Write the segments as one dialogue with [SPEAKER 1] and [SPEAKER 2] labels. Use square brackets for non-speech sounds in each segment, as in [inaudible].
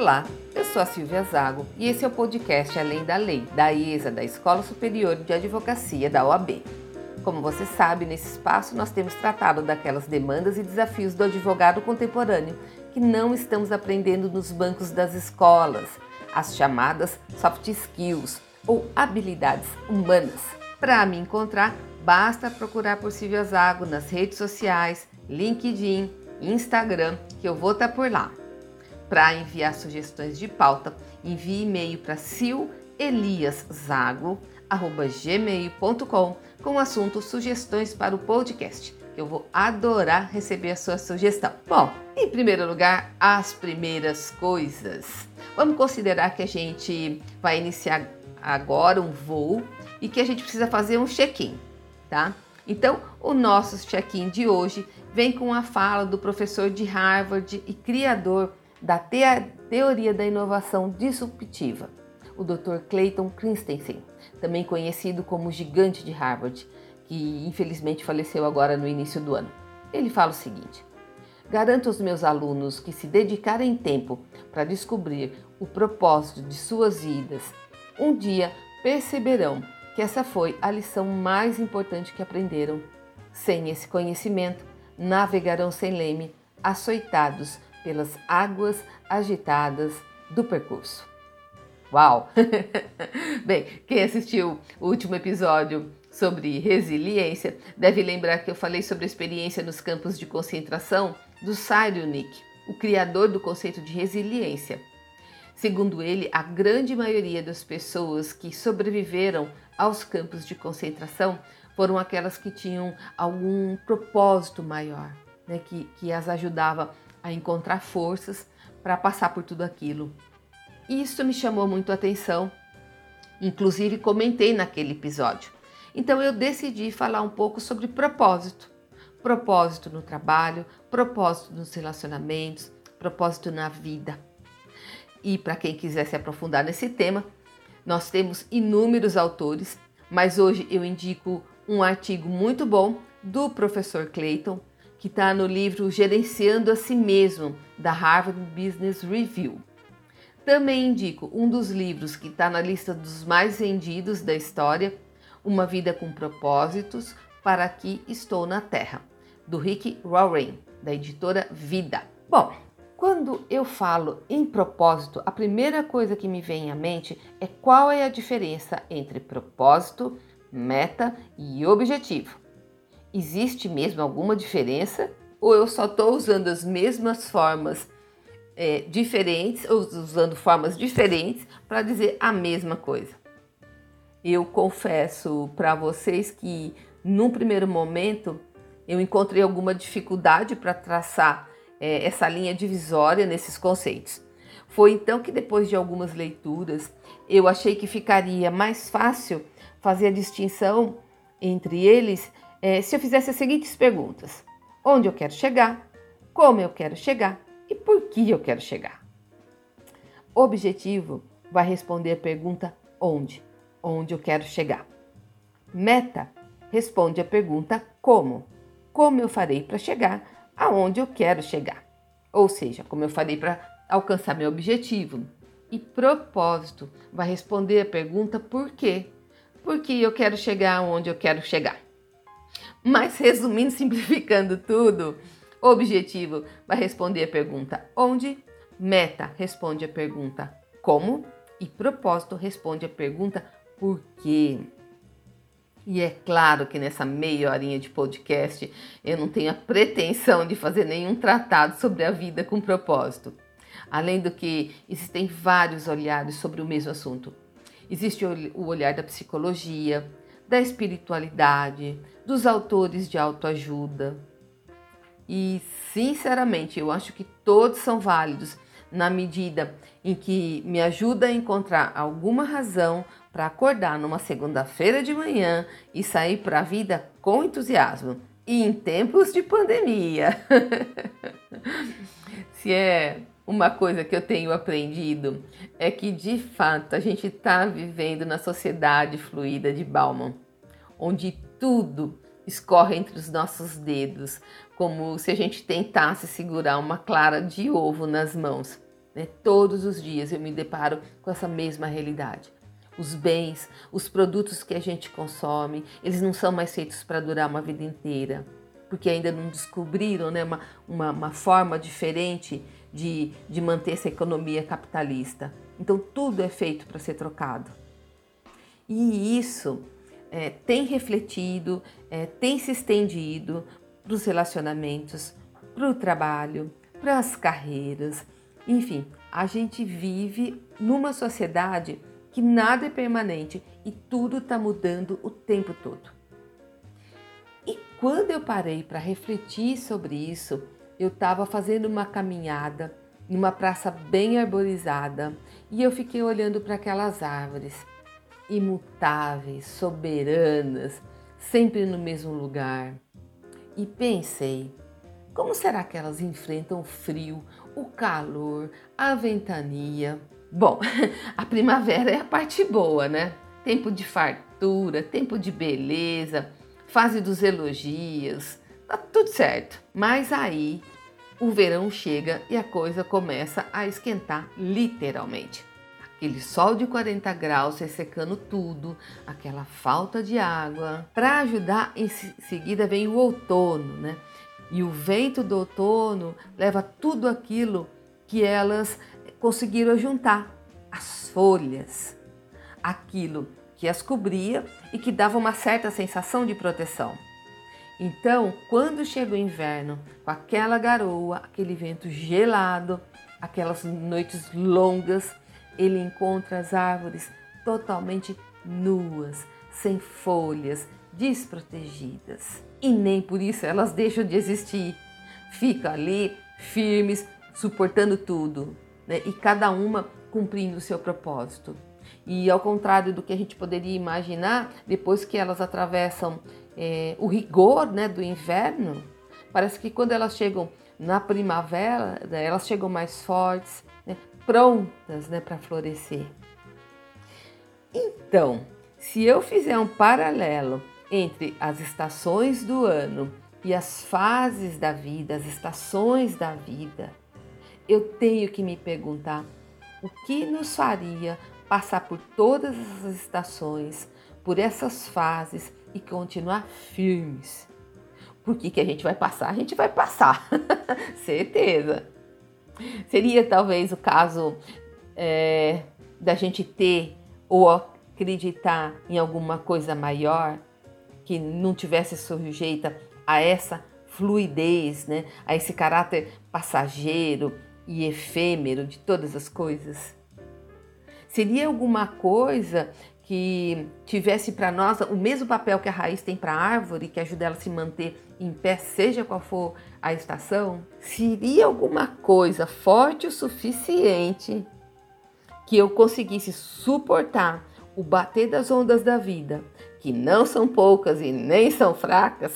[SPEAKER 1] Olá, eu sou a Silvia Zago e esse é o podcast Além da Lei, da IESA, da Escola Superior de Advocacia da OAB. Como você sabe, nesse espaço nós temos tratado daquelas demandas e desafios do advogado contemporâneo que não estamos aprendendo nos bancos das escolas, as chamadas soft skills ou habilidades humanas. Para me encontrar, basta procurar por Silvia Zago nas redes sociais, LinkedIn, Instagram, que eu vou estar por lá. Para enviar sugestões de pauta, envie e-mail para sileliaszago.gmail.com com o assunto sugestões para o podcast. Eu vou adorar receber a sua sugestão. Bom, em primeiro lugar, as primeiras coisas. Vamos considerar que a gente vai iniciar agora um voo e que a gente precisa fazer um check-in, tá? Então, o nosso check-in de hoje vem com a fala do professor de Harvard e criador da teoria da inovação disruptiva, o Dr. Clayton Christensen, também conhecido como gigante de Harvard, que infelizmente faleceu agora no início do ano. Ele fala o seguinte: Garanto aos meus alunos que, se dedicarem tempo para descobrir o propósito de suas vidas, um dia perceberão que essa foi a lição mais importante que aprenderam. Sem esse conhecimento, navegarão sem leme, açoitados pelas águas agitadas do percurso. Uau! [laughs] Bem, quem assistiu o último episódio sobre resiliência deve lembrar que eu falei sobre a experiência nos campos de concentração do Cyrulnik, o criador do conceito de resiliência. Segundo ele, a grande maioria das pessoas que sobreviveram aos campos de concentração foram aquelas que tinham algum propósito maior, né, que, que as ajudava a encontrar forças para passar por tudo aquilo. Isso me chamou muito a atenção, inclusive comentei naquele episódio. Então eu decidi falar um pouco sobre propósito. Propósito no trabalho, propósito nos relacionamentos, propósito na vida. E para quem quiser se aprofundar nesse tema, nós temos inúmeros autores, mas hoje eu indico um artigo muito bom do professor Clayton, que está no livro Gerenciando a Si Mesmo, da Harvard Business Review. Também indico um dos livros que está na lista dos mais vendidos da história, Uma Vida com Propósitos, Para Aqui Estou na Terra, do Rick Warren, da editora Vida. Bom, quando eu falo em propósito, a primeira coisa que me vem à mente é qual é a diferença entre propósito, meta e objetivo. Existe mesmo alguma diferença? Ou eu só estou usando as mesmas formas é, diferentes, ou usando formas diferentes para dizer a mesma coisa? Eu confesso para vocês que, num primeiro momento, eu encontrei alguma dificuldade para traçar é, essa linha divisória nesses conceitos. Foi então que, depois de algumas leituras, eu achei que ficaria mais fácil fazer a distinção entre eles é, se eu fizesse as seguintes perguntas: onde eu quero chegar, como eu quero chegar e por que eu quero chegar. Objetivo vai responder a pergunta onde, onde eu quero chegar. Meta responde a pergunta como, como eu farei para chegar aonde eu quero chegar. Ou seja, como eu farei para alcançar meu objetivo. E propósito vai responder a pergunta por quê. Por que eu quero chegar aonde eu quero chegar. Mas resumindo, [laughs] simplificando tudo, objetivo vai responder a pergunta onde, meta responde a pergunta como e propósito responde a pergunta por quê. E é claro que nessa meia horinha de podcast eu não tenho a pretensão de fazer nenhum tratado sobre a vida com propósito. Além do que existem vários olhares sobre o mesmo assunto. Existe o olhar da psicologia, da espiritualidade, dos autores de autoajuda. E, sinceramente, eu acho que todos são válidos na medida em que me ajuda a encontrar alguma razão para acordar numa segunda-feira de manhã e sair para a vida com entusiasmo. E em tempos de pandemia. [laughs] Se é uma coisa que eu tenho aprendido é que de fato a gente está vivendo na sociedade fluida de Bauman, onde tudo escorre entre os nossos dedos, como se a gente tentasse segurar uma clara de ovo nas mãos. Né? Todos os dias eu me deparo com essa mesma realidade. Os bens, os produtos que a gente consome, eles não são mais feitos para durar uma vida inteira, porque ainda não descobriram né, uma, uma, uma forma diferente de, de manter essa economia capitalista. Então tudo é feito para ser trocado. E isso é, tem refletido, é, tem se estendido para os relacionamentos, para o trabalho, para as carreiras. Enfim, a gente vive numa sociedade que nada é permanente e tudo está mudando o tempo todo. E quando eu parei para refletir sobre isso, eu estava fazendo uma caminhada numa praça bem arborizada e eu fiquei olhando para aquelas árvores, imutáveis, soberanas, sempre no mesmo lugar. E pensei, como será que elas enfrentam o frio, o calor, a ventania? Bom, [laughs] a primavera é a parte boa, né? Tempo de fartura, tempo de beleza, fase dos elogios, tá tudo certo. Mas aí o verão chega e a coisa começa a esquentar literalmente. Aquele sol de 40 graus ressecando tudo, aquela falta de água. Para ajudar, em seguida vem o outono, né? E o vento do outono leva tudo aquilo que elas conseguiram juntar, as folhas, aquilo que as cobria e que dava uma certa sensação de proteção. Então, quando chega o inverno, com aquela garoa, aquele vento gelado, aquelas noites longas, ele encontra as árvores totalmente nuas, sem folhas, desprotegidas. E nem por isso elas deixam de existir. Ficam ali firmes, suportando tudo, né? e cada uma cumprindo o seu propósito. E ao contrário do que a gente poderia imaginar, depois que elas atravessam é, o rigor né, do inverno, parece que quando elas chegam na primavera, né, elas chegam mais fortes, né, prontas né, para florescer. Então, se eu fizer um paralelo entre as estações do ano e as fases da vida, as estações da vida, eu tenho que me perguntar o que nos faria passar por todas essas estações, por essas fases e continuar firmes. Por que, que a gente vai passar? A gente vai passar, [laughs] certeza. Seria talvez o caso é, da gente ter ou acreditar em alguma coisa maior que não tivesse sujeita a essa fluidez, né? a esse caráter passageiro e efêmero de todas as coisas? Seria alguma coisa que tivesse para nós o mesmo papel que a raiz tem para a árvore, que ajuda ela a se manter em pé, seja qual for a estação? Seria alguma coisa forte o suficiente que eu conseguisse suportar o bater das ondas da vida, que não são poucas e nem são fracas?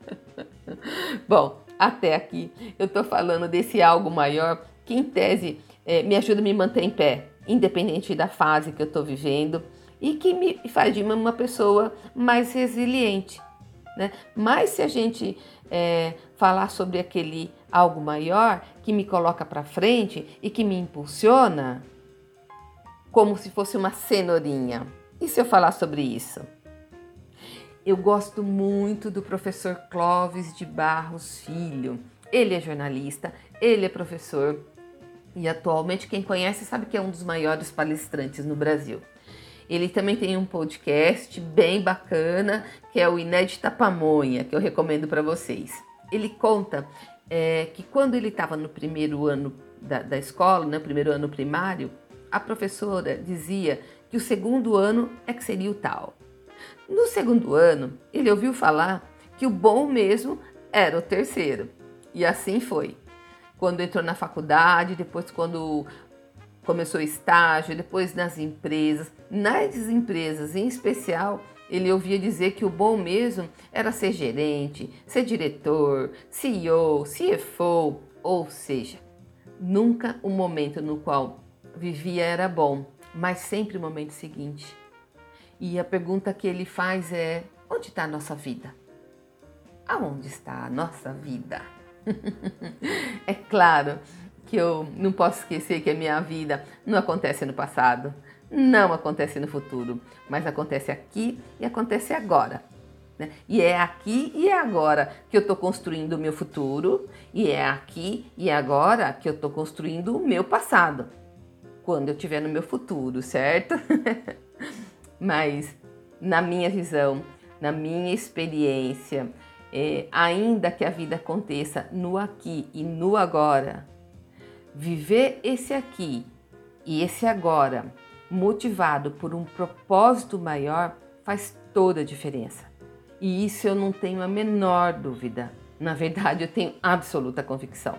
[SPEAKER 1] [laughs] Bom, até aqui eu estou falando desse algo maior que, em tese, é, me ajuda a me manter em pé independente da fase que eu estou vivendo, e que me faz de uma pessoa mais resiliente. Né? Mas se a gente é, falar sobre aquele algo maior que me coloca para frente e que me impulsiona, como se fosse uma cenourinha. E se eu falar sobre isso? Eu gosto muito do professor Clóvis de Barros Filho. Ele é jornalista, ele é professor, e atualmente quem conhece sabe que é um dos maiores palestrantes no Brasil. Ele também tem um podcast bem bacana, que é o Inédita Pamonha, que eu recomendo para vocês. Ele conta é, que quando ele estava no primeiro ano da, da escola, né, primeiro ano primário, a professora dizia que o segundo ano é que seria o tal. No segundo ano, ele ouviu falar que o bom mesmo era o terceiro. E assim foi quando entrou na faculdade, depois quando começou estágio, depois nas empresas. Nas empresas, em especial, ele ouvia dizer que o bom mesmo era ser gerente, ser diretor, CEO, CFO, ou seja, nunca o momento no qual vivia era bom, mas sempre o momento seguinte. E a pergunta que ele faz é: onde está a nossa vida? Aonde está a nossa vida? [laughs] é claro que eu não posso esquecer que a minha vida não acontece no passado, não acontece no futuro, mas acontece aqui e acontece agora. Né? E é aqui e é agora que eu estou construindo o meu futuro, e é aqui e é agora que eu estou construindo o meu passado, quando eu estiver no meu futuro, certo? [laughs] mas na minha visão, na minha experiência, é, ainda que a vida aconteça no aqui e no agora, viver esse aqui e esse agora motivado por um propósito maior faz toda a diferença. E isso eu não tenho a menor dúvida. Na verdade, eu tenho absoluta convicção.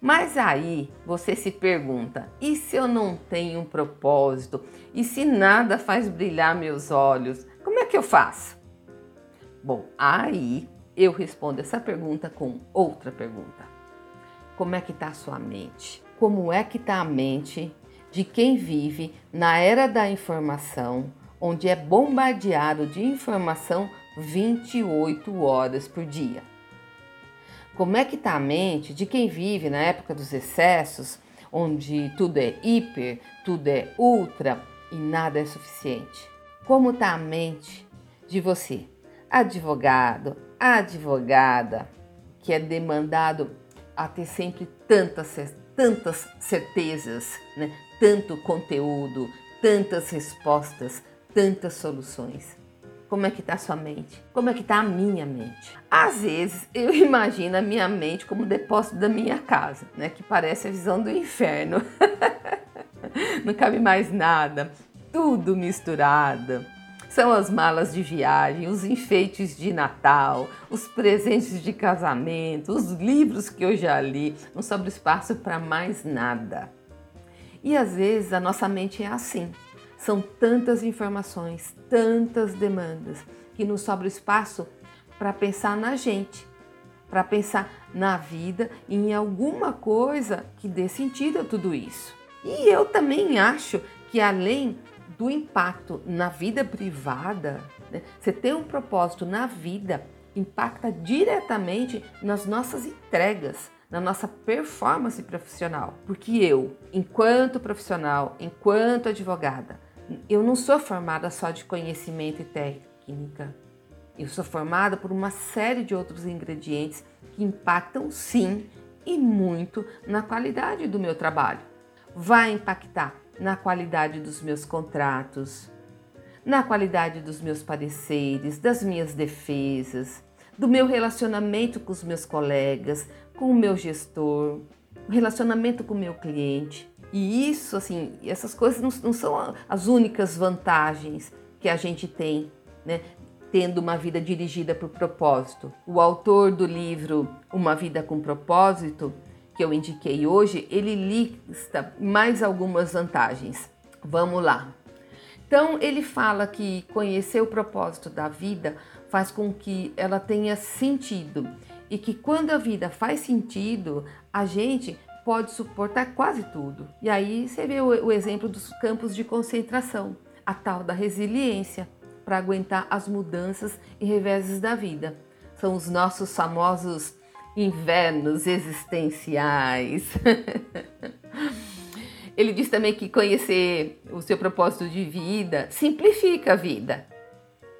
[SPEAKER 1] Mas aí você se pergunta: e se eu não tenho um propósito? E se nada faz brilhar meus olhos? Como é que eu faço? Bom, aí eu respondo essa pergunta com outra pergunta. Como é que está a sua mente? Como é que está a mente de quem vive na era da informação, onde é bombardeado de informação 28 horas por dia? Como é que está a mente de quem vive na época dos excessos, onde tudo é hiper, tudo é ultra e nada é suficiente? Como está a mente de você advogado, advogada, que é demandado a ter sempre tantas, tantas certezas, né? tanto conteúdo, tantas respostas, tantas soluções. Como é que está a sua mente? Como é que está a minha mente? Às vezes [laughs] eu imagino a minha mente como o depósito da minha casa, né? Que parece a visão do inferno. [laughs] Não cabe mais nada, tudo misturado são as malas de viagem, os enfeites de Natal, os presentes de casamento, os livros que eu já li. Não sobra espaço para mais nada. E às vezes a nossa mente é assim. São tantas informações, tantas demandas, que não sobra espaço para pensar na gente, para pensar na vida e em alguma coisa que dê sentido a tudo isso. E eu também acho que além do impacto na vida privada, né? você ter um propósito na vida impacta diretamente nas nossas entregas, na nossa performance profissional. Porque eu, enquanto profissional, enquanto advogada, eu não sou formada só de conhecimento e técnica. Eu sou formada por uma série de outros ingredientes que impactam sim e muito na qualidade do meu trabalho. Vai impactar na qualidade dos meus contratos, na qualidade dos meus pareceres, das minhas defesas, do meu relacionamento com os meus colegas, com o meu gestor, o relacionamento com o meu cliente. E isso, assim, essas coisas não, não são as únicas vantagens que a gente tem, né? Tendo uma vida dirigida por propósito. O autor do livro Uma Vida com Propósito que eu indiquei hoje, ele lista mais algumas vantagens. Vamos lá. Então, ele fala que conhecer o propósito da vida faz com que ela tenha sentido e que quando a vida faz sentido, a gente pode suportar quase tudo. E aí você vê o, exemplo dos campos de concentração, a tal da resiliência para aguentar as mudanças e reveses da vida. São os nossos famosos invernos existenciais. [laughs] Ele diz também que conhecer o seu propósito de vida simplifica a vida.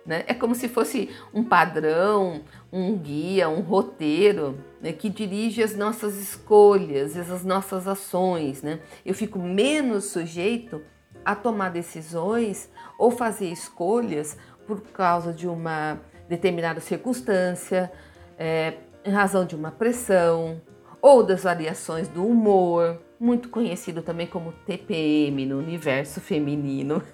[SPEAKER 1] Né? É como se fosse um padrão, um guia, um roteiro né? que dirige as nossas escolhas, as nossas ações. Né? Eu fico menos sujeito a tomar decisões ou fazer escolhas por causa de uma determinada circunstância, é, em razão de uma pressão ou das variações do humor, muito conhecido também como TPM no universo feminino. [laughs]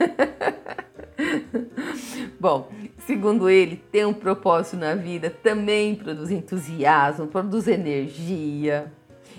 [SPEAKER 1] Bom, segundo ele, ter um propósito na vida também produz entusiasmo, produz energia.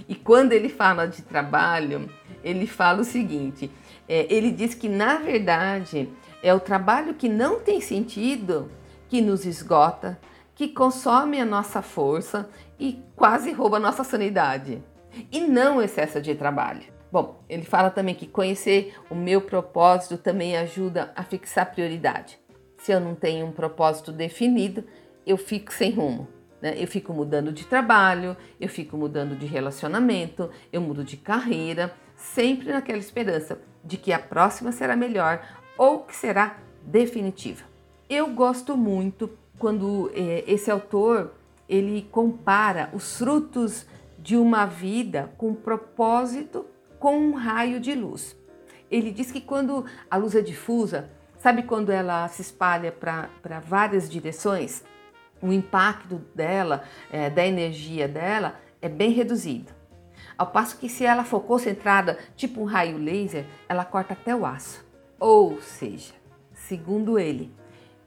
[SPEAKER 1] E quando ele fala de trabalho, ele fala o seguinte: é, ele diz que na verdade é o trabalho que não tem sentido que nos esgota, que consome a nossa força e quase rouba a nossa sanidade. E não o excesso de trabalho. Bom, ele fala também que conhecer o meu propósito também ajuda a fixar prioridade. Se eu não tenho um propósito definido, eu fico sem rumo. Né? Eu fico mudando de trabalho, eu fico mudando de relacionamento, eu mudo de carreira, sempre naquela esperança de que a próxima será melhor ou que será definitiva. Eu gosto muito quando é, esse autor ele compara os frutos de uma vida com propósito com um raio de luz. Ele diz que quando a luz é difusa, sabe quando ela se espalha para várias direções? o impacto dela, é, da energia dela, é bem reduzido. Ao passo que se ela for concentrada, tipo um raio laser, ela corta até o aço. Ou seja, segundo ele,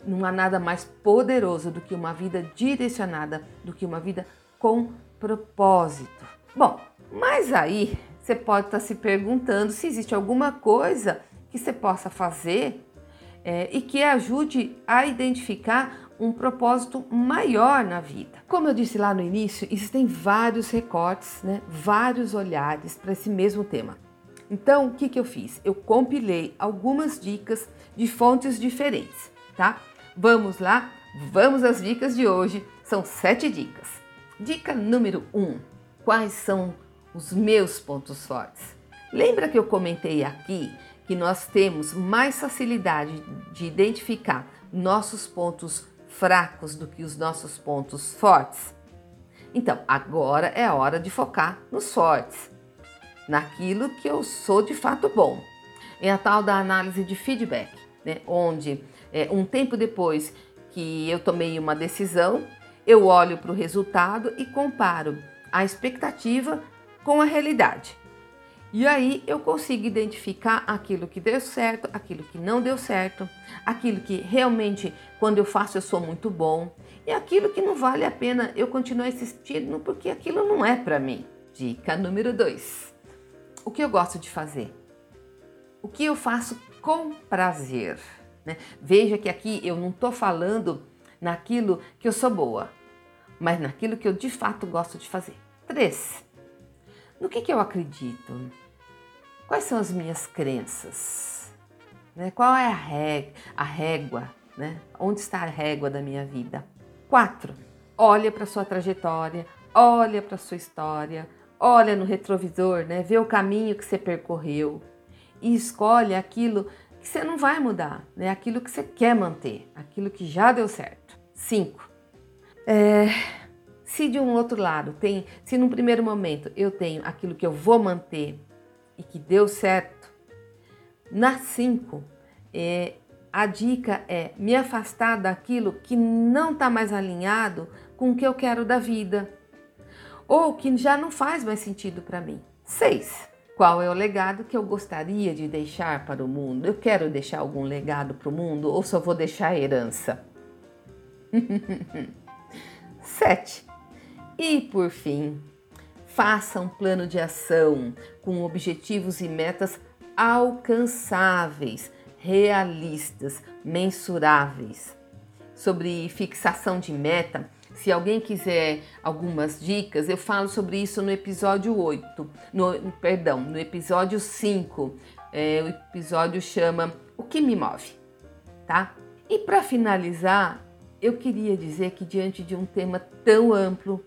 [SPEAKER 1] não há nada mais poderoso do que uma vida direcionada, do que uma vida com propósito. Bom, mas aí você pode estar se perguntando se existe alguma coisa que você possa fazer é, e que ajude a identificar um propósito maior na vida. Como eu disse lá no início, existem vários recortes, né, vários olhares para esse mesmo tema. Então, o que, que eu fiz? Eu compilei algumas dicas de fontes diferentes, tá? Vamos lá? Vamos às dicas de hoje. São sete dicas. Dica número um: quais são os meus pontos fortes? Lembra que eu comentei aqui que nós temos mais facilidade de identificar nossos pontos fracos do que os nossos pontos fortes? Então, agora é hora de focar nos fortes, naquilo que eu sou de fato bom. É a tal da análise de feedback, né? onde é, um tempo depois que eu tomei uma decisão, eu olho para o resultado e comparo a expectativa com a realidade. E aí eu consigo identificar aquilo que deu certo, aquilo que não deu certo, aquilo que realmente quando eu faço eu sou muito bom e aquilo que não vale a pena eu continuar insistindo porque aquilo não é para mim. Dica número 2. O que eu gosto de fazer? O que eu faço com prazer? Né? Veja que aqui eu não estou falando naquilo que eu sou boa, mas naquilo que eu de fato gosto de fazer. 3. No que, que eu acredito? Quais são as minhas crenças? Né? Qual é a, rég a régua? Né? Onde está a régua da minha vida? Quatro, olha para sua trajetória, olha para sua história, olha no retrovisor, né? vê o caminho que você percorreu e escolhe aquilo que você não vai mudar, né? aquilo que você quer manter, aquilo que já deu certo. Cinco, é, se de um outro lado tem, se num primeiro momento eu tenho aquilo que eu vou manter e que deu certo, na 5, é, a dica é me afastar daquilo que não está mais alinhado com o que eu quero da vida ou que já não faz mais sentido para mim. 6. Qual é o legado que eu gostaria de deixar para o mundo? Eu quero deixar algum legado para o mundo ou só vou deixar herança? [laughs] 7. E por fim, faça um plano de ação com objetivos e metas alcançáveis, realistas, mensuráveis. Sobre fixação de meta, se alguém quiser algumas dicas, eu falo sobre isso no episódio 8, no, perdão, no episódio 5. É, o episódio chama O que me move, tá? E para finalizar, eu queria dizer que diante de um tema tão amplo,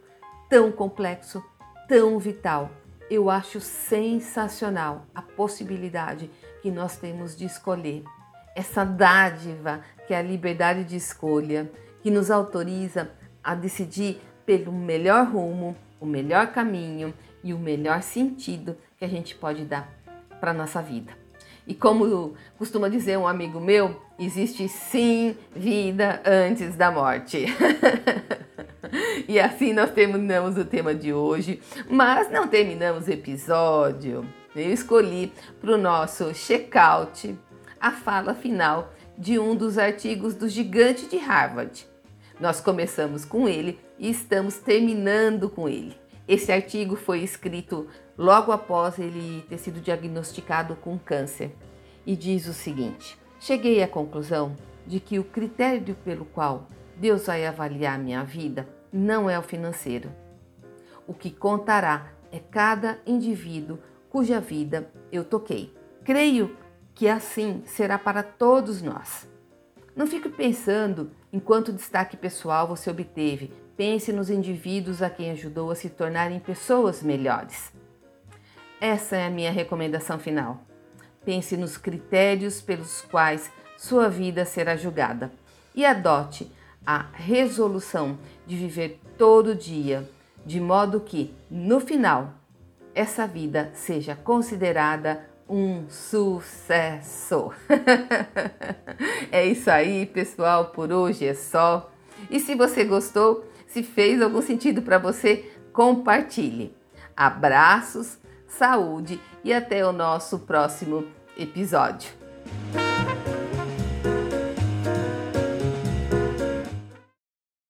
[SPEAKER 1] tão complexo, tão vital. Eu acho sensacional a possibilidade que nós temos de escolher. Essa dádiva que é a liberdade de escolha, que nos autoriza a decidir pelo melhor rumo, o melhor caminho e o melhor sentido que a gente pode dar para nossa vida. E como costuma dizer um amigo meu, existe sim vida antes da morte. [laughs] e assim nós terminamos o tema de hoje, mas não terminamos o episódio. Eu escolhi para o nosso check-out a fala final de um dos artigos do gigante de Harvard. Nós começamos com ele e estamos terminando com ele. Esse artigo foi escrito logo após ele ter sido diagnosticado com câncer e diz o seguinte: Cheguei à conclusão de que o critério pelo qual Deus vai avaliar minha vida não é o financeiro. O que contará é cada indivíduo cuja vida eu toquei. Creio que assim será para todos nós. Não fique pensando em quanto destaque pessoal você obteve. Pense nos indivíduos a quem ajudou a se tornarem pessoas melhores. Essa é a minha recomendação final. Pense nos critérios pelos quais sua vida será julgada e adote a resolução de viver todo dia de modo que, no final, essa vida seja considerada um sucesso. [laughs] é isso aí, pessoal, por hoje é só. E se você gostou, se fez algum sentido para você, compartilhe. Abraços, saúde e até o nosso próximo episódio.